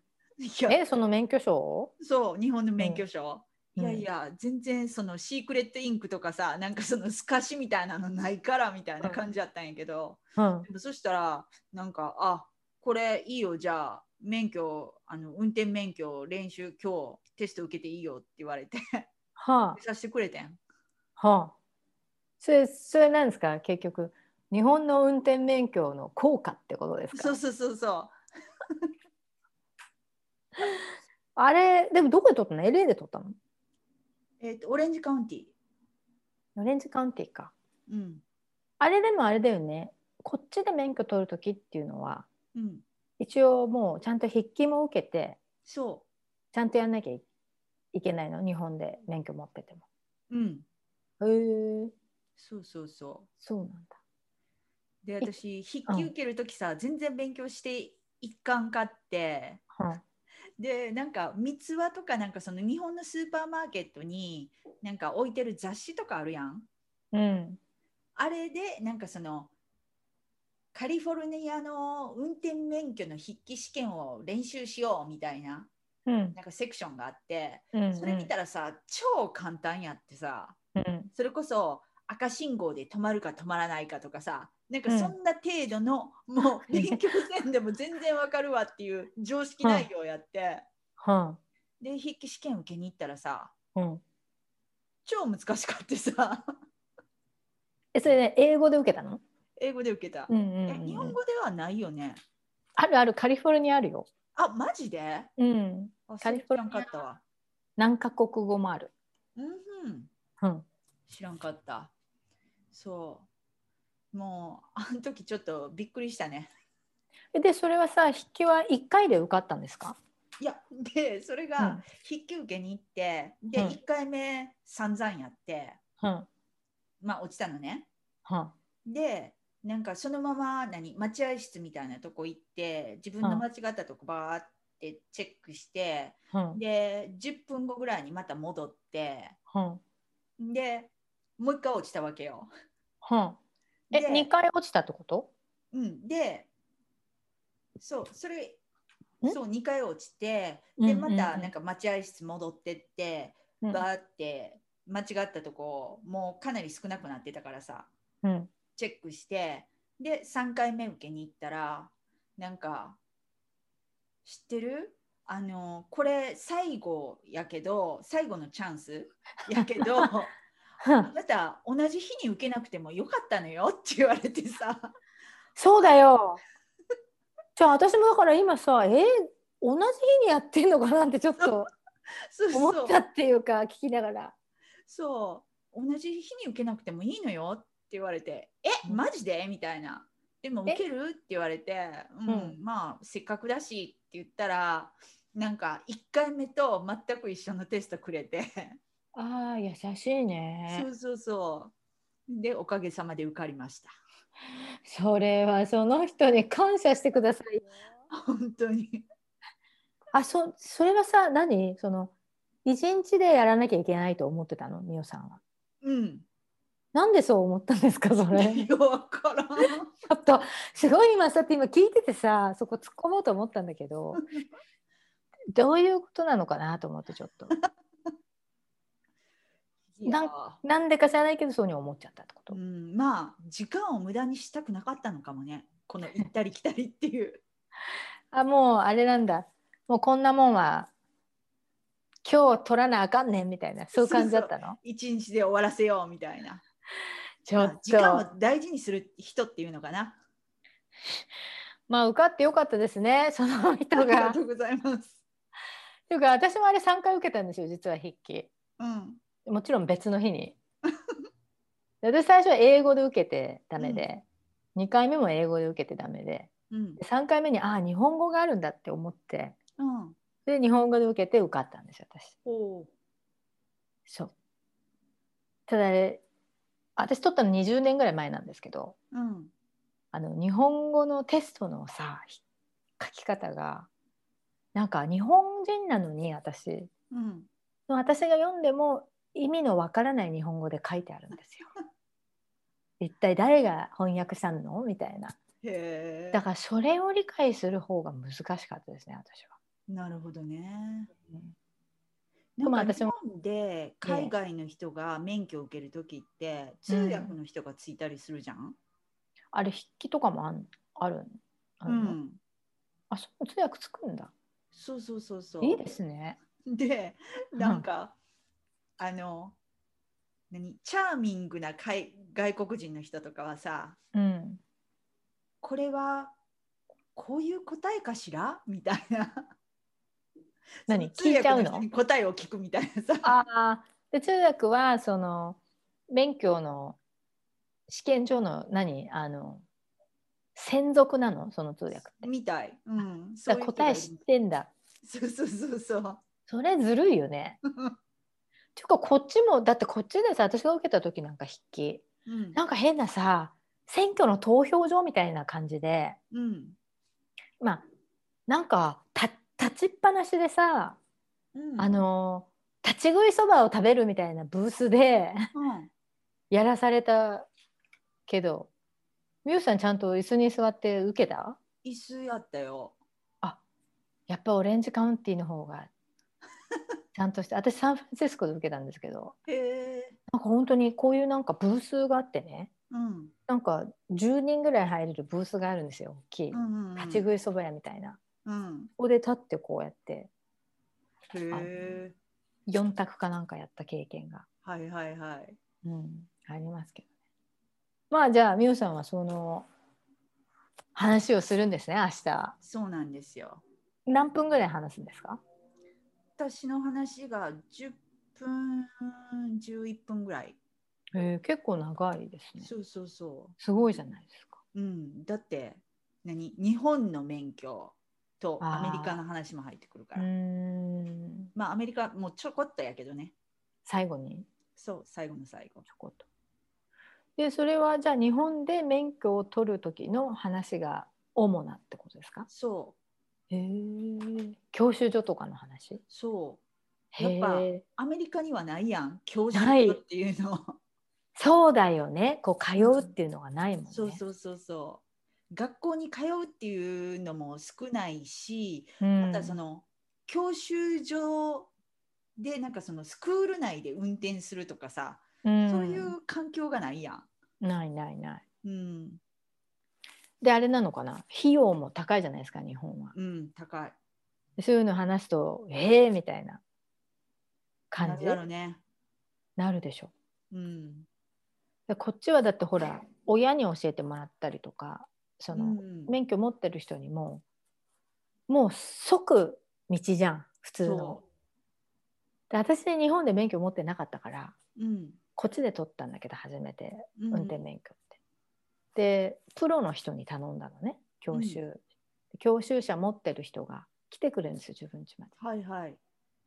えその免許証そう日本の免許証、うんいやい。や全然そのシークレットインクとかさなんかその透かしみたいなのないからみたいな感じだったんやけど、うんそしたらなんかあこれいいよじゃあ免許あの運転免許練習今日テスト受けていいよって言われて。は [LAUGHS] させてくれてん。あはあ。それそれなんですか？結局日本の運転免許の効果ってことですか？そうそうそうそ [LAUGHS] あれでもどこで取ったの ?LA で取ったの？う。えっ、とオレンジカウンティ。オレンジカウンティか。うん。あれでもあれだよねこっちで免許取る時っていうのはうん。一応もうちゃんと筆記も受けてそちゃんとやんなきゃいいけないの？日本で免許持ってても。う。うん。へえそうそうそそうなんだ。う。で私筆記受ける時さ、全然勉強して一貫かって。はでなんか三つ輪とかなんかその日本のスーパーマーケットになんか置いてる雑誌とかあるやん。うん。あれでなんかそのカリフォルニアの運転免許の筆記試験を練習しようみたいなうん。なんかセクションがあってうん。それ見たらさ、超簡単やってさうん。それこそ赤信号で止まるか止まらないかとかさなんかうん。そんな程度の、もう勉強せんでも全然わかるわっていう常識内容やって、はで筆記試験受けに行ったらさあ。うん。超難しかってさ。[LAUGHS] え、それね、英語で受けたの？英語で受けた、うんうんえ日本語ではないよね。あるある、カリフォルニアあるよ。あマジで？うん。あカリフォルニア知らんかったわ何カ国語もある。うんうん。うん。知らんかった。そうもうあの時ちょっとびっくりしたね。えで、それはさ、筆記は1回で受かったんですか？いやでそれうん。が筆記受けに行って、でうん。1回目散々やってうん。まあ落ちたのね。はでなんかそのまま何待合室みたいなとこ行って自分の間違ったとこバーっってチェックしてうん。で10分後ぐらいにまた戻ってうん。でもう一回落ちたわけよ。うんえで2回落ちたってこと？うん、でそうそれんそう2回落ちてでまたなんか待合室戻ってって、うん。バーって間違ったとこもうかなり少なくなってたからさ。うん。チェックしてで3回目受けに行ったらなんか知ってる？あのこれ最後やけど最後のチャンスやけど [LAUGHS] あなた同じ日に受けなくてもよかったのよって言われてさそうだよ。じゃあ私もだから今さ、えー同じ日にやってんのかなってちょっと思ったっていうか聞きながら。そう同じ日に受けなくてもいいのよって言われて「えうんマジで?」みたいな「でもえ受ける?」って言われて「うん、うんまあせっかくだし」って言ったらなんか1回目と全く一緒のテストくれてああ優しいね。そうそうそう。でおかげさまで受かりました。それはその人に感謝してくださいよ。本当に。あそそれはさ何？その一日でやらなきゃいけないと思ってたの？みおさんは。うん。なんでそう思ったんですかそれ？いやわからん。ちょっとすごい今さって今聞いててさそこ突っ込もうと思ったんだけど [LAUGHS] どういうことなのかなと思ってちょっとなんなんでか知らないけどそうに思っちゃったってこと、うん、まあ時間を無駄にしたくなかったのかもね。この行ったり来たりっていう。[LAUGHS] あもうあれなんだ。もうこんなもんは今日取らなあかんねんみたいな。そういう感じだったの？一日で終わらせようみたいな。ちょっ時間をと大事にする人っていうのかな。[LAUGHS] まあ受かってよかったですね。その人ありがが。とうございます。[LAUGHS] というか私もあれ3回受けたんですよ実は筆記。うんもちろん別の日に。で私最初は英語で受けてダメで、2回目も英語で受けてダメで。うん。で3回目にああ日本語があるんだって思って。うん。で日本語で受けて受かったんですよ私。そう。ただあれ私取ったの20年ぐらい前なんですけど。うん。あの日本語のテストのさひ書き方がなんか日本人なのに私。うん。私が読んでも意味のわからない日本語で書いてあるんですよ。[LAUGHS] 一体誰が翻訳したの？みたいな。だからそれを理解する方が難しかったですね私は。なるほどねうんなんか日でも私も本で海外の人が免許を受ける時って通訳の人がついたりするじゃん、あれ筆記とかもあんあるあうん、あそう通訳つくんだ。そうそうそうそういいですね。でなんか、あの何？チャーミングな海外国人の人とかはさうん。これはこういう答えかしら？みたいな。[LAUGHS] 何？聞いちゃうの？答えを聞くみたいなさ。ああ。で通訳はその勉強の試験上の何？あの専属なの？その通訳って。みたい、うん、答え知ってんだ。そうそうそうそう。それずるいよね。[LAUGHS] ていうかこっちもだってこっちでさ私が受けた時なんか筆記。うん。なんか変なさ選挙の投票所みたいな感じで。うん。まあなんかた立ちっぱなしでさ、うん。あの立ち食いそばを食べるみたいなブースでうん。[LAUGHS] やらされたけどみゆさんちゃんと椅子に座って受けた？椅子やったよ。やっぱオレンジカウンティの方がちゃんとして私サンフランシスコで受けたんですけど。なんか本当にこういうなんかブースがあってね。うん。なんか10人ぐらい入れるブースがあるんですよ大きい、うんうん立ち食いそば屋みたいな。うん。ここで立ってこうやって。へえ4択かなんかやった経験が、はいはいはい。うん、ありますけどね。まあじゃあみおさんはその話をするんですね明日。そうなんですよ。何分ぐらい話すんですか？私の話が10分11分ぐらい。えー結構長いですね。そうそうそすごいじゃないですか。ううん。だって何？日本の免許とアメリカの話も入ってくるから。ん。まあアメリカもうちょこっとやけどね。最後に？そう最後の最後。ちょこっと。でそれはじゃあ日本で免許を取る時の話が主なってことですか？そうへえ教習所とかの話？そう。やっぱアメリカにはないやん。教習所っていうの。そうだよね。こう通うっていうのがないもんね。そうそう。そうそう学校に通うっていうのも少ないし、うん。またその教習所でなんかそのスクール内で運転するとかさ、うん。そういう環境がないやん。ないないない。うん、であれなのかな？費用も高いじゃないですか日本は。うん、高い。そういうの話すとええみたいな感じ？なんだろうね。なるでしょ。うん、でこっちはだってほら親に教えてもらったりとかその、うん免許持ってる人にももう即道じゃん普通のそ。で私日本で免許持ってなかったからう。うん、こっちで取ったんだけど初めてうん運転免許って。でプロの人に頼んだのね教習、教習車持ってる人が来てくれるんですよ自分家まで。はいはい。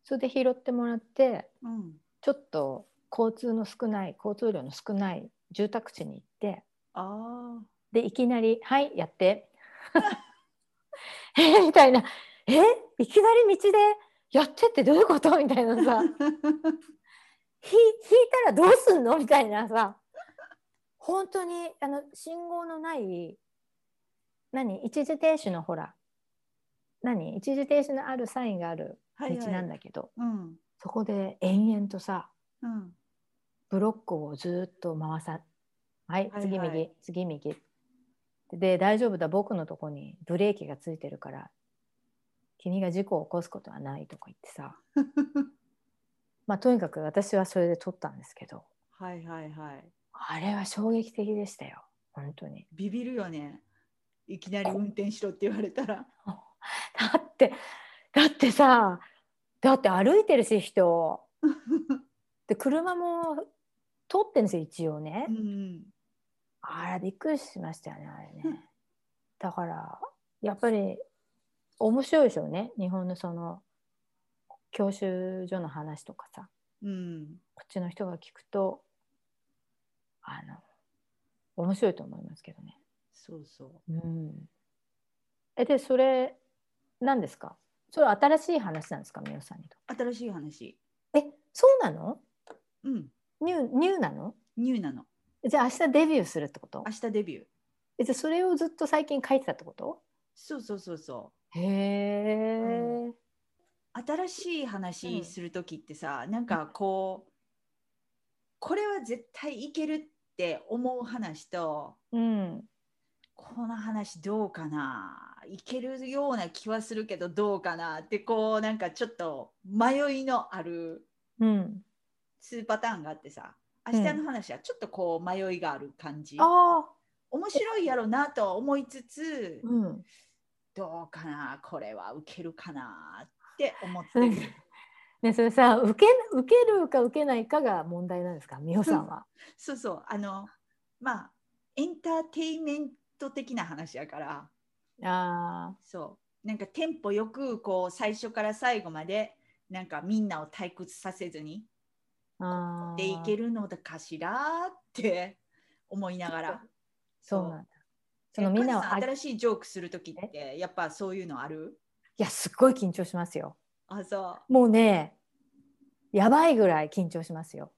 それで拾ってもらってうん、ちょっと交通の少ない交通量の少ない住宅地に行ってああ。でいきなり「はいやって」[LAUGHS] えみたいな「えいきなり道でやってってどういうこと?」みたいなさ「[LAUGHS] ひ引いたらどうすんの?」みたいなさ本当にあの信号のない何？一時停止のほら。何？一時停止のあるサインがある道なんだけど、うん、そこで延々とさうん、ブロックをずっと回さはいはい次右、はい次右。で大丈夫だ僕のとこにブレーキがついてるから君が事故を起こすことはないとか言ってさ。[LAUGHS] まあとにかく私はそれで撮ったんですけど。はいはいはい。あれは衝撃的でしたよ。本当に。ビビるよね。いきなり運転しろって言われたら。[LAUGHS] だってだってさだって歩いてるし人。[LAUGHS] で車も通ってんですよ一応ね、うん、あれびっくりしましたよねあれね。だからやっぱり面白いでしょうね。日本のその教習所の話とかさ。うん、こっちの人が聞くとあの面白いと思いますけどね。そうそう。うん、えでそれ何ですか？それ新しい話なんですか？みおさんにと。新しい話。えそうなの？うん、ニューニューなの？ニューなの。じゃあ明日デビューするってこと？明日デビュー。えじゃあそれをずっと最近書いてたってこと？そうそうそうそへえ、う。新しい話する時ってさ、なんかこう、これは絶対いけるって思う話と、うん、この話どうかな？いけるような気はするけどどうかなってこうなんかちょっと迷いのあるうん。2パターンがあってさ明日の話はちょっとこう迷いがある感じ、ああ、面白いやろなとは思いつつ、うん。どうかな？これは受けるかなって思ってうん。るね、それさ受け受けるか受けないかが問題なんですか？美穂さんは。そうそうあのまあエンターテインメント的な話やからあそうなんかテンポよくこう最初から最後までなんかみんなを退屈させずに。でいけるのかしらって思いながら [LAUGHS] そうなんだ。そえのみんなを新しいジョークする時ってやっぱそういうのある？やすっごい緊張しますよ。あそもうねやばいぐらい緊張しますよ。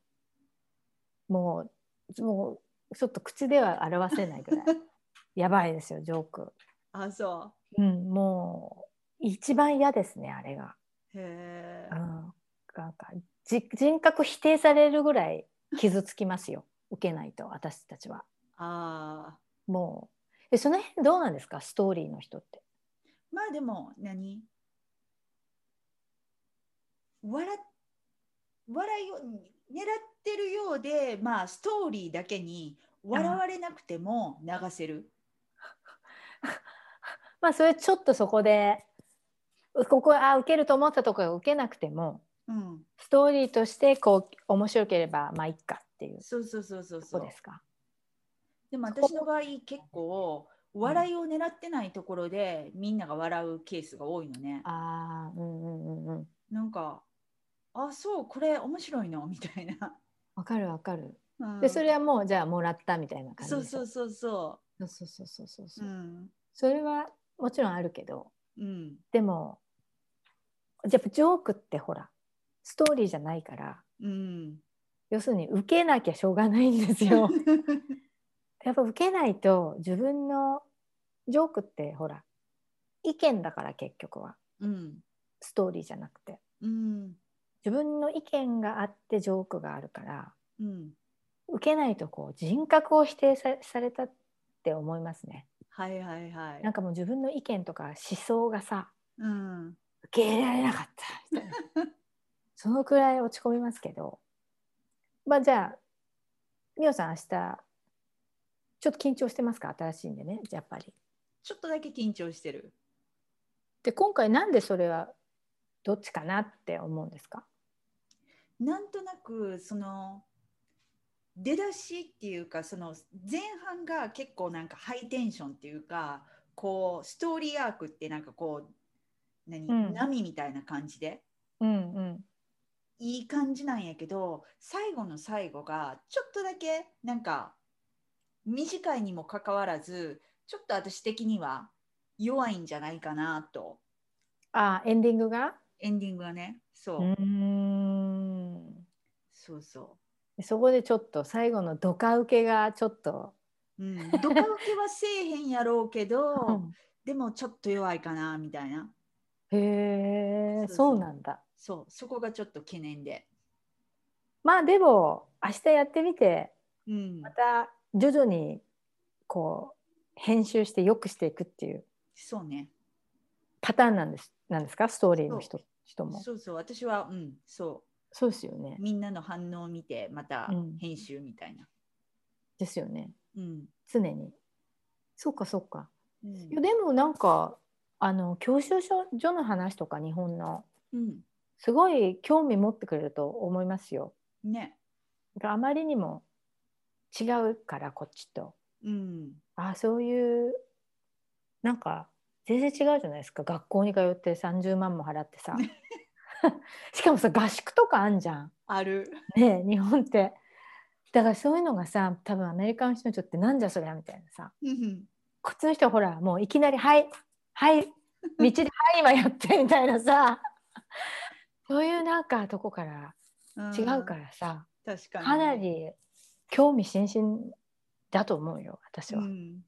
もうもうちょっと口では表せないぐらい。[LAUGHS] やばいですよジョーク。うあそう。んもう一番嫌ですねあれが。うへえうん、なんかじ人格否定されるぐらい傷つきますよ。[LAUGHS] 受けないと私たちは。あもう。えその辺どうなんですか？ストーリーの人って。ーまあでも何？笑笑いを狙ってるようでまあストーリーだけに笑われなくても流せる。[LAUGHS] まあそれちょっとそこでうここあ受けると思ったところが受けなくてもうん、ストーリーとしてこう面白ければまあいっかっていう。そうそうそうそうとそう。こですか？でも私の場合結構笑いを狙ってないところでみんなが笑うケースが多いのね。ああうんうんうんうん。なんかあそうこれ面白いの？[LAUGHS] みたいな。わかるわかる。うん。でそれはもうじゃあもらったみたいな感じそうそうそうそそうそうそうそうそうう。そう。う、ん。それはもちろんあるけどうん。でもやっぱジョークってほらストーリーじゃないからうん。要するに受けなきゃしょうがないんですよ。[LAUGHS] やっぱ受けないと自分のジョークってほら意見だから結局は。うん。ストーリーじゃなくて。うん自分の意見があってジョークがあるからうん。受けないとこう人格を否定さされたって思いますね。はいはいはい。なんかもう自分の意見とか思想がさうん。受け入れられなかった。みたいなそのくらい落ち込みますけど。まあじゃあみおさん明日ちょっと緊張してますか？新しいんでねやっぱり。ちょっとだけ緊張してる。で今回なんでそれはどっちかなって思うんですか？なんとなくその出だしっていうかその前半が結構なんかハイテンションっていうかこうストーリーアークってなんかこう何、うん。波みたいな感じでうんうん。いい感じなんやけど最後の最後がちょっとだけなんか短いにもかかわらずちょっと私的には弱いんじゃないかなと。あエンディングが？エンディングがねそう、うそうそそこでちょっと最後のドカ受けがちょっと、う、うん、ドカ受けはせえへんやろうけど、うん。でもちょっと弱いかなみたいな。へえそうなんだ。そう。そこがちょっと懸念で、まあでも明日やってみてうん。ま、た徐々にこう編集して良くしていくっていう。そうね。パターンなんですなんですか？ストーリーの人人も。そうそう。私はうん。そそうですよね。うみんなの反応を見てまたうん。編集みたいな、ですよね。うん。常に。そうかそうか。うん。いやでもなんかあの教習所所の話とか日本のうん。すごい興味持ってくれると思いますよ。ね。があまりにも違うからこっちと。うん。あそういうなんか全然違うじゃないですか。学校に通って30万も払ってさ [LAUGHS] [LAUGHS] しかもさ合宿とかあんじゃん。ある。ねえ日本って。だからそういうのがさ多分アメリカの人にとってなんじゃそりゃみたいなさ。うんこっちの人はほらもういきなり「はいはい道ではい今やって」みたいなさ。そういうなんかとこから違うからさ、確かに。かなり興味津々だと思うよ私は。うん。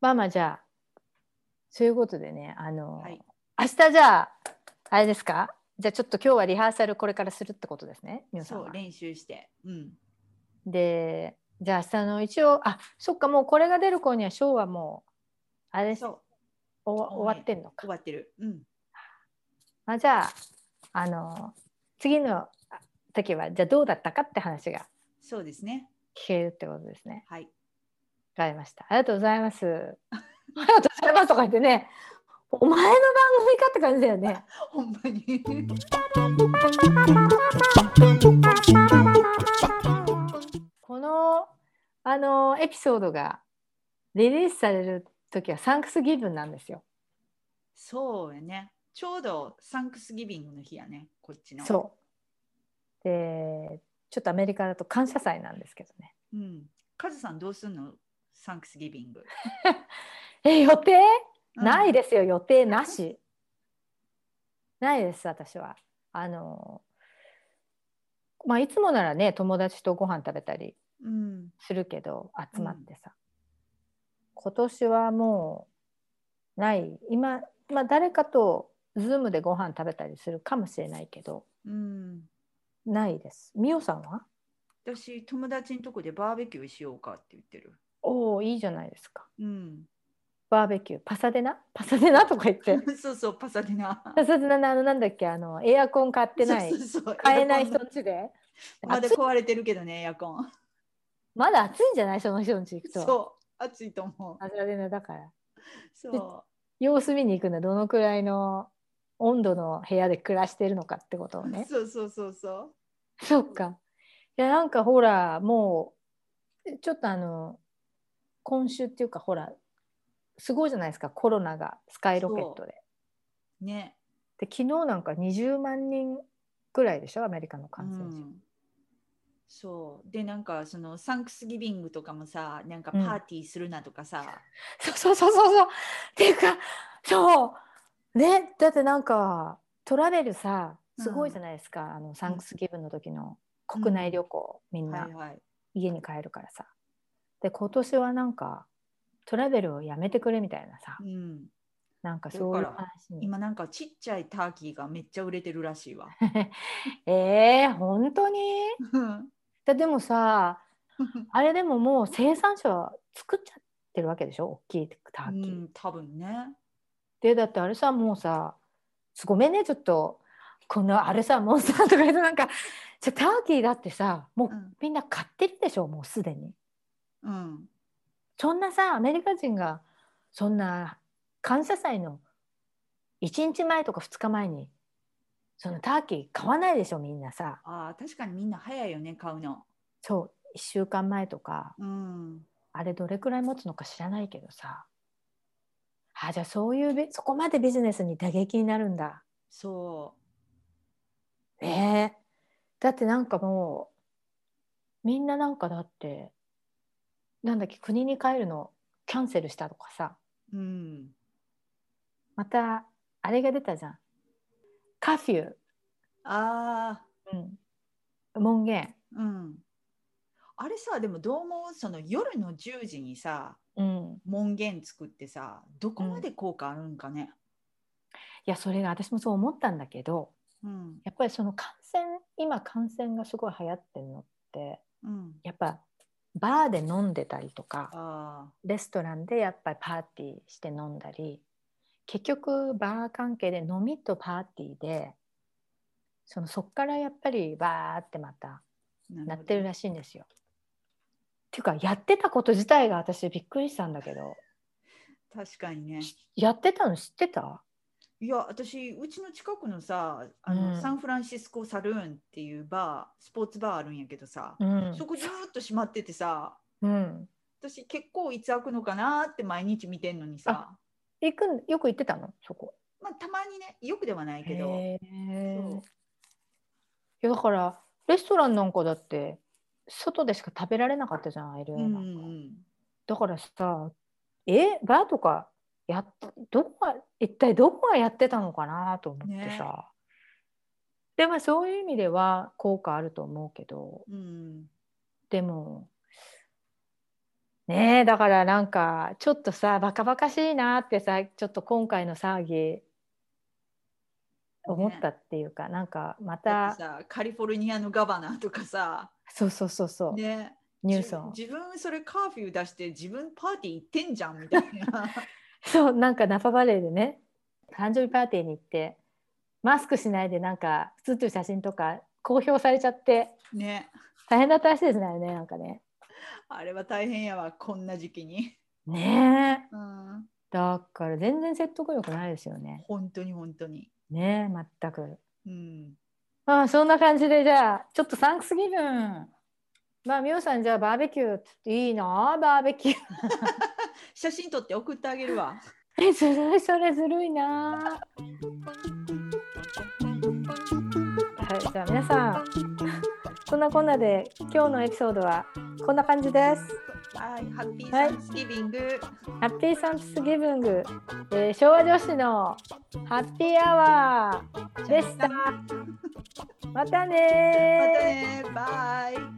まあまあじゃあそういうことでねあの、はい。明日じゃああれですか？じゃあちょっと今日はリハーサルこれからするってことですね皆さんは。そう練習してうんでじゃあ明日の一応あそっかもうこれが出る頃にはショーはもうあれそうお終わってんのか終。わってるうんあじゃああの次の時はじゃあどうだったかって話がそうですね聞けるってことですね。はいわかりました。ありがとうございます。[LAUGHS] ありがとうございますとか言ってね、お前の番組かって感じだよね。ほんまにこのあのエピソードがリリースされる時はサンクスギブンなんですよ。そうやねちょうどサンクスギビングの日やねこっちのそう。で、ちょっとアメリカだと感謝祭なんですけどね。う、ん、カズさんどうすんの？サンクスギビング、[LAUGHS] え、予定、うんないですよ、予定なし。ないです、私は。あの、まあ、いつもならね、友達とご飯食べたりうんするけど、集まってさ。今年はもうない。今、まあ、誰かと、ズームでご飯食べたりするかもしれないけど、うん、ないです。みおさんは？私友達のとこでバーベキューしようかって言ってる、おお、いいじゃないですか。うん、バーベキュー、パサデナ？パサデナ？[LAUGHS] とか言って。そうそうパサディナ。パサデナのあの、なんだっけ、あの、エアコン買ってない。買えない人んちで。まだ壊れてるけどねエアコン。まだ暑いんじゃない？その人んち行くと。そう暑いと思う。パサデナだから。そ様子見に行くのはどのくらいの温度の部屋で暮らしてるのかってことをう、ね。そうそうそうそう。そっか。いやなんかほらもうちょっとあの今週っていうかほらすごいじゃないですかコロナがスカイロケットで。ね、で昨日なんか20万人ぐらいでしょアメリカのう感染者。ん、そう。でなんかそのサンクスギビングとかもさなんかパーティーするなとかさ、[LAUGHS] そうそうそうそうそう。っていうかそう。ね。だってなんかトラベルさすごいじゃないですか、あのサンクスギブンの時の。国内旅行、みんな。はいはい。家に帰るからさ。で今年はなんかトラベルをやめてくれみたいなさうん、なんかそういう話に。今なんかちっちゃいターキーがめっちゃ売れてるらしいわ。[LAUGHS] えー、本当に？だでもさ [LAUGHS] あれでももう生産者は作っちゃってるわけでしょ？大きいターキー。うん、多分ね。でだってあれさもうさごめんねちょっとこのあれさモンスターとか言うとなんかじゃターキーだってさもううんみんな買ってるでしょ？もうすでに。うん、そんなさアメリカ人がそんな感謝祭の1日前とか2日前にそのターキー買わないでしょみんなさ。あー確かにみんな早いよね買うの。そう1週間前とか。うん、あれどれくらい持つのか知らないけどさ。あじゃあそういうビそこまでビジネスに打撃になるんだ。そええだってなんかもうみんななんかだってなんだっけ国に帰るのキャンセルしたとかさ。う。うん、またあれが出たじゃん。カフュー、あうん、門限、ーうん。あれさでもどう思う？その夜の10時にさうん、門限作ってさどこまで効果あるんかね？いやそれが私もそう思ったんだけどうん。やっぱりその感染今感染がすごい流行ってるのってうん、やっぱバーで飲んでたりとかあレストランでやっぱりパーティーして飲んだり結局バー関係で飲みとパーティーでそのそっからやっぱりバーってまたーなってるらしいんですよ。っていうかやってたこと自体が私びっくりしたんだけど確かにね。やってたの知ってた？いや私うちの近くのさあの、うん。サンフランシスコサルーンっていうバースポーツバーあるんやけどさ、うん。そこずーっと閉まっててさうん、私結構いつ開くのかなって毎日見てんのにさ。行くんよく行ってたの？そこ。まあたまにねよくではないけど。いやだからレストランなんかだって外でしか食べられなかったじゃん LA うんうなんか、ん。だからさえ？バーとかやっどこが一体どこがやってたのかなと思ってね。さ、でもそういう意味では効果あると思うけど。うん。うんでもねえだからなんかちょっとさバカバカしいなってさちょっと今回の騒ぎ思ったっていうか、なんかまたカリフォルニアのガバナーとかさ。そうそうそうそう、ね。ニュース自分それカーフィー出して自分パーティー行ってんじゃんみたいな [LAUGHS] [LAUGHS] そうなんかナパバレーでね誕生日パーティーに行ってマスクしないでなんか写ってる写真とか公表されちゃってね。大変だったらしいですねねなんかね。あれは大変やわこんな時期に、ねえ。うん、だから全然説得力ないですよね。本当に本当に。ねえ全く。うん。まあそんな感じでじゃあちょっとサンクスギブン。まあみおさんじゃあバーベキューっていいなバーベキュー [LAUGHS] 写真撮って送ってあげるわ。えずるいそれずるいな。はいじゃあ皆さんこんなこんなで今日のエピソードはこんな感じです。はいハッピーはい Thanksgiving、 Happy Thanksgiving、えー昭和女子のハッピーアワーでした。ま [LAUGHS] たまたね。ねバイ